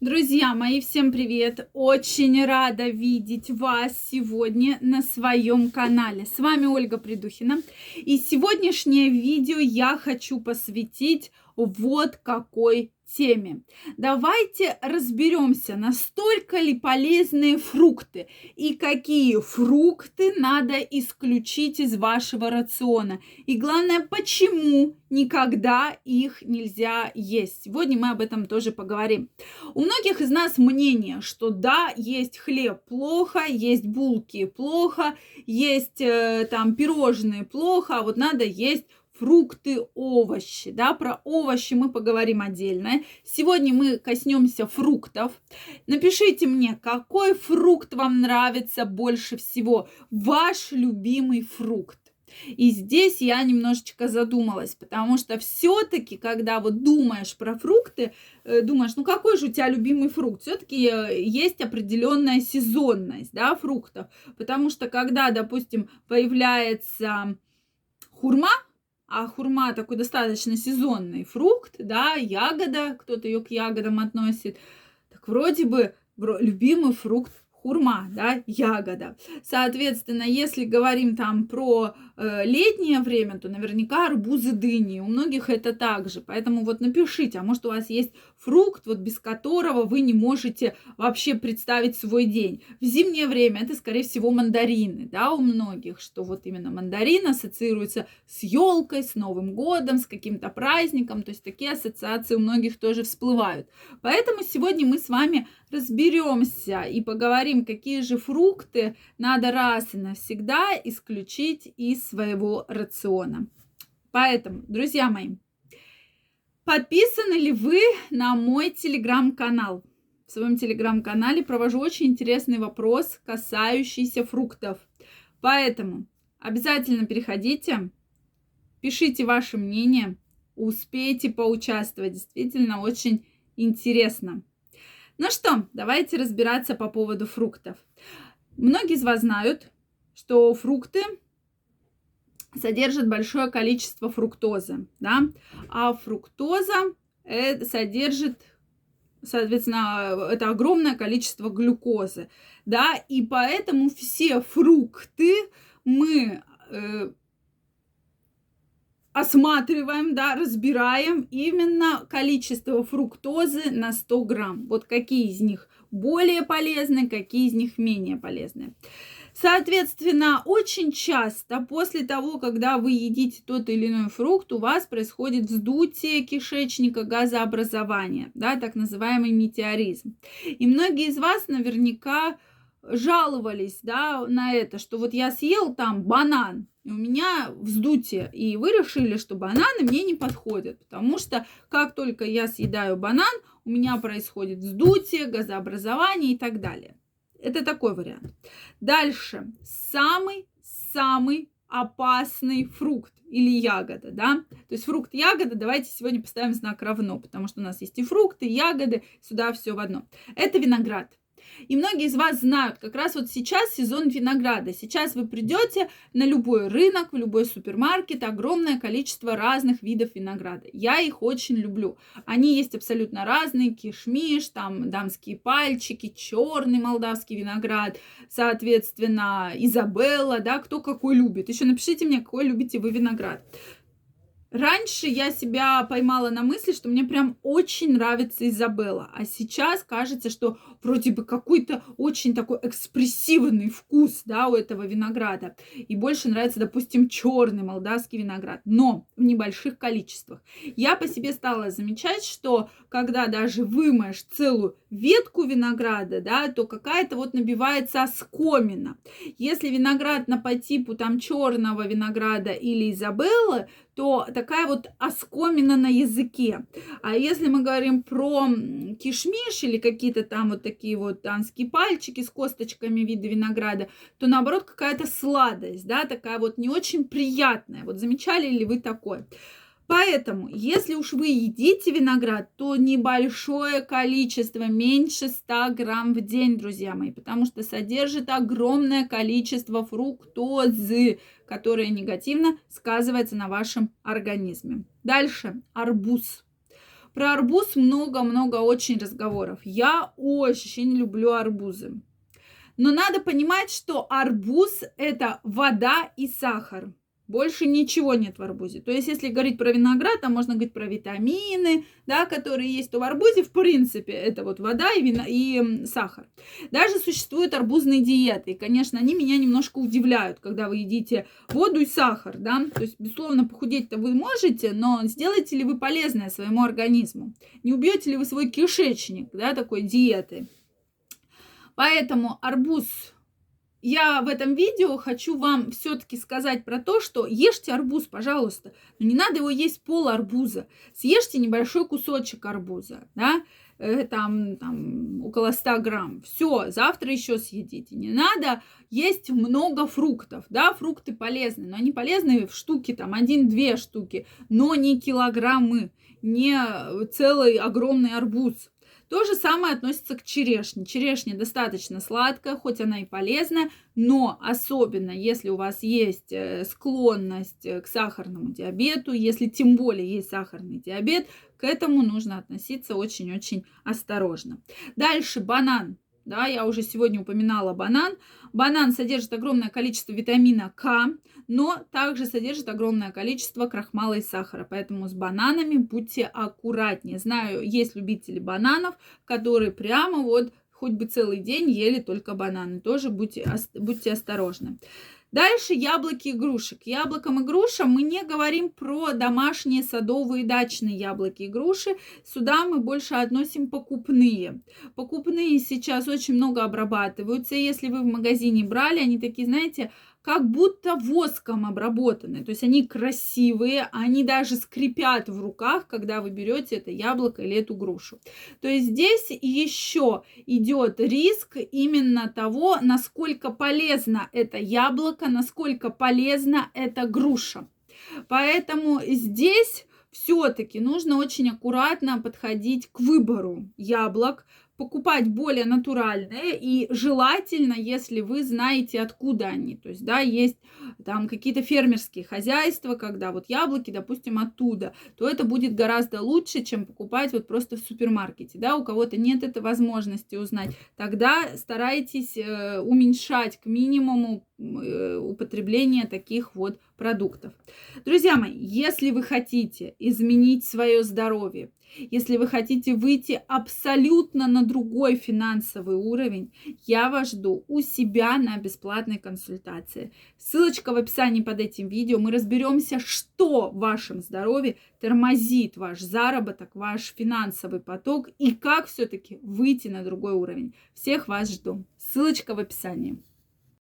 Друзья мои, всем привет! Очень рада видеть вас сегодня на своем канале. С вами Ольга Придухина. И сегодняшнее видео я хочу посвятить вот какой теме. Давайте разберемся, настолько ли полезные фрукты и какие фрукты надо исключить из вашего рациона. И главное, почему никогда их нельзя есть. Сегодня мы об этом тоже поговорим. У многих из нас мнение, что да, есть хлеб плохо, есть булки плохо, есть э, там пирожные плохо, а вот надо есть фрукты, овощи. Да, про овощи мы поговорим отдельно. Сегодня мы коснемся фруктов. Напишите мне, какой фрукт вам нравится больше всего. Ваш любимый фрукт. И здесь я немножечко задумалась, потому что все-таки, когда вот думаешь про фрукты, э, думаешь, ну какой же у тебя любимый фрукт? Все-таки э, есть определенная сезонность, да, фруктов. Потому что когда, допустим, появляется хурма, а хурма такой достаточно сезонный фрукт, да, ягода, кто-то ее к ягодам относит. Так вроде бы любимый фрукт хурма, да, ягода. Соответственно, если говорим там про э, летнее время, то наверняка арбузы, дыни. У многих это также. Поэтому вот напишите, а может у вас есть фрукт, вот без которого вы не можете вообще представить свой день. В зимнее время это, скорее всего, мандарины, да, у многих, что вот именно мандарин ассоциируется с елкой, с Новым годом, с каким-то праздником. То есть такие ассоциации у многих тоже всплывают. Поэтому сегодня мы с вами разберемся и поговорим, какие же фрукты надо раз и навсегда исключить из своего рациона. Поэтому, друзья мои, подписаны ли вы на мой телеграм-канал? В своем телеграм-канале провожу очень интересный вопрос, касающийся фруктов. Поэтому обязательно переходите, пишите ваше мнение, успейте поучаствовать. Действительно очень интересно. Ну что, давайте разбираться по поводу фруктов. Многие из вас знают, что фрукты содержат большое количество фруктозы, да, а фруктоза это содержит, соответственно, это огромное количество глюкозы, да, и поэтому все фрукты мы э, осматриваем, да, разбираем именно количество фруктозы на 100 грамм. Вот какие из них более полезны, какие из них менее полезны. Соответственно, очень часто после того, когда вы едите тот или иной фрукт, у вас происходит вздутие кишечника, газообразование, да, так называемый метеоризм. И многие из вас наверняка жаловались, да, на это, что вот я съел там банан, у меня вздутие, и вы решили, что бананы мне не подходят, потому что как только я съедаю банан, у меня происходит вздутие, газообразование и так далее. Это такой вариант. Дальше. Самый-самый опасный фрукт или ягода, да? То есть фрукт, ягода, давайте сегодня поставим знак равно, потому что у нас есть и фрукты, и ягоды, сюда все в одно. Это виноград. И многие из вас знают, как раз вот сейчас сезон винограда. Сейчас вы придете на любой рынок, в любой супермаркет, огромное количество разных видов винограда. Я их очень люблю. Они есть абсолютно разные, кишмиш, там дамские пальчики, черный молдавский виноград, соответственно, Изабелла, да, кто какой любит. Еще напишите мне, какой любите вы виноград. Раньше я себя поймала на мысли, что мне прям очень нравится Изабелла, а сейчас кажется, что вроде бы какой-то очень такой экспрессивный вкус, да, у этого винограда. И больше нравится, допустим, черный молдавский виноград, но в небольших количествах. Я по себе стала замечать, что когда даже вымоешь целую ветку винограда, да, то какая-то вот набивается оскомина. Если виноград на по типу там черного винограда или Изабеллы, то такая вот оскомина на языке. А если мы говорим про кишмиш или какие-то там вот такие вот танские пальчики с косточками вида винограда, то наоборот какая-то сладость, да, такая вот не очень приятная. Вот замечали ли вы такое? Поэтому, если уж вы едите виноград, то небольшое количество, меньше 100 грамм в день, друзья мои, потому что содержит огромное количество фруктозы, которая негативно сказывается на вашем организме. Дальше, арбуз. Про арбуз много-много очень разговоров. Я очень люблю арбузы. Но надо понимать, что арбуз это вода и сахар. Больше ничего нет в арбузе. То есть, если говорить про виноград, там можно говорить про витамины, да, которые есть, то в арбузе, в принципе, это вот вода и, вино, и сахар. Даже существуют арбузные диеты. И, конечно, они меня немножко удивляют, когда вы едите воду и сахар, да. То есть, безусловно, похудеть-то вы можете, но сделаете ли вы полезное своему организму? Не убьете ли вы свой кишечник, да, такой диеты? Поэтому арбуз я в этом видео хочу вам все-таки сказать про то, что ешьте арбуз, пожалуйста, но не надо его есть пол арбуза. Съешьте небольшой кусочек арбуза, да, э, там, там около 100 грамм. Все, завтра еще съедите. Не надо есть много фруктов, да, фрукты полезны, но они полезны в штуки, там, один-две штуки, но не килограммы, не целый огромный арбуз. То же самое относится к черешне. Черешня достаточно сладкая, хоть она и полезная, но особенно если у вас есть э, склонность э, к сахарному диабету, если тем более есть сахарный диабет, к этому нужно относиться очень-очень осторожно. Дальше банан. Да, я уже сегодня упоминала банан. Банан содержит огромное количество витамина К, но также содержит огромное количество крахмала и сахара. Поэтому с бананами будьте аккуратнее. Знаю, есть любители бананов, которые прямо вот хоть бы целый день ели только бананы. Тоже будьте, будьте осторожны. Дальше яблоки и груши. К яблокам и грушам мы не говорим про домашние садовые дачные яблоки и груши. Сюда мы больше относим покупные. Покупные сейчас очень много обрабатываются. Если вы в магазине брали, они такие, знаете, как будто воском обработаны. То есть они красивые, они даже скрипят в руках, когда вы берете это яблоко или эту грушу. То есть здесь еще идет риск именно того, насколько полезно это яблоко, насколько полезна эта груша. Поэтому здесь все-таки нужно очень аккуратно подходить к выбору яблок, покупать более натуральные и желательно, если вы знаете, откуда они. То есть, да, есть там какие-то фермерские хозяйства, когда вот яблоки, допустим, оттуда, то это будет гораздо лучше, чем покупать вот просто в супермаркете, да, у кого-то нет этой возможности узнать. Тогда старайтесь э, уменьшать к минимуму э, употребление таких вот продуктов. Друзья мои, если вы хотите изменить свое здоровье, если вы хотите выйти абсолютно на другой финансовый уровень, я вас жду у себя на бесплатной консультации. Ссылочка в описании под этим видео. Мы разберемся, что в вашем здоровье тормозит ваш заработок, ваш финансовый поток и как все-таки выйти на другой уровень. Всех вас жду. Ссылочка в описании.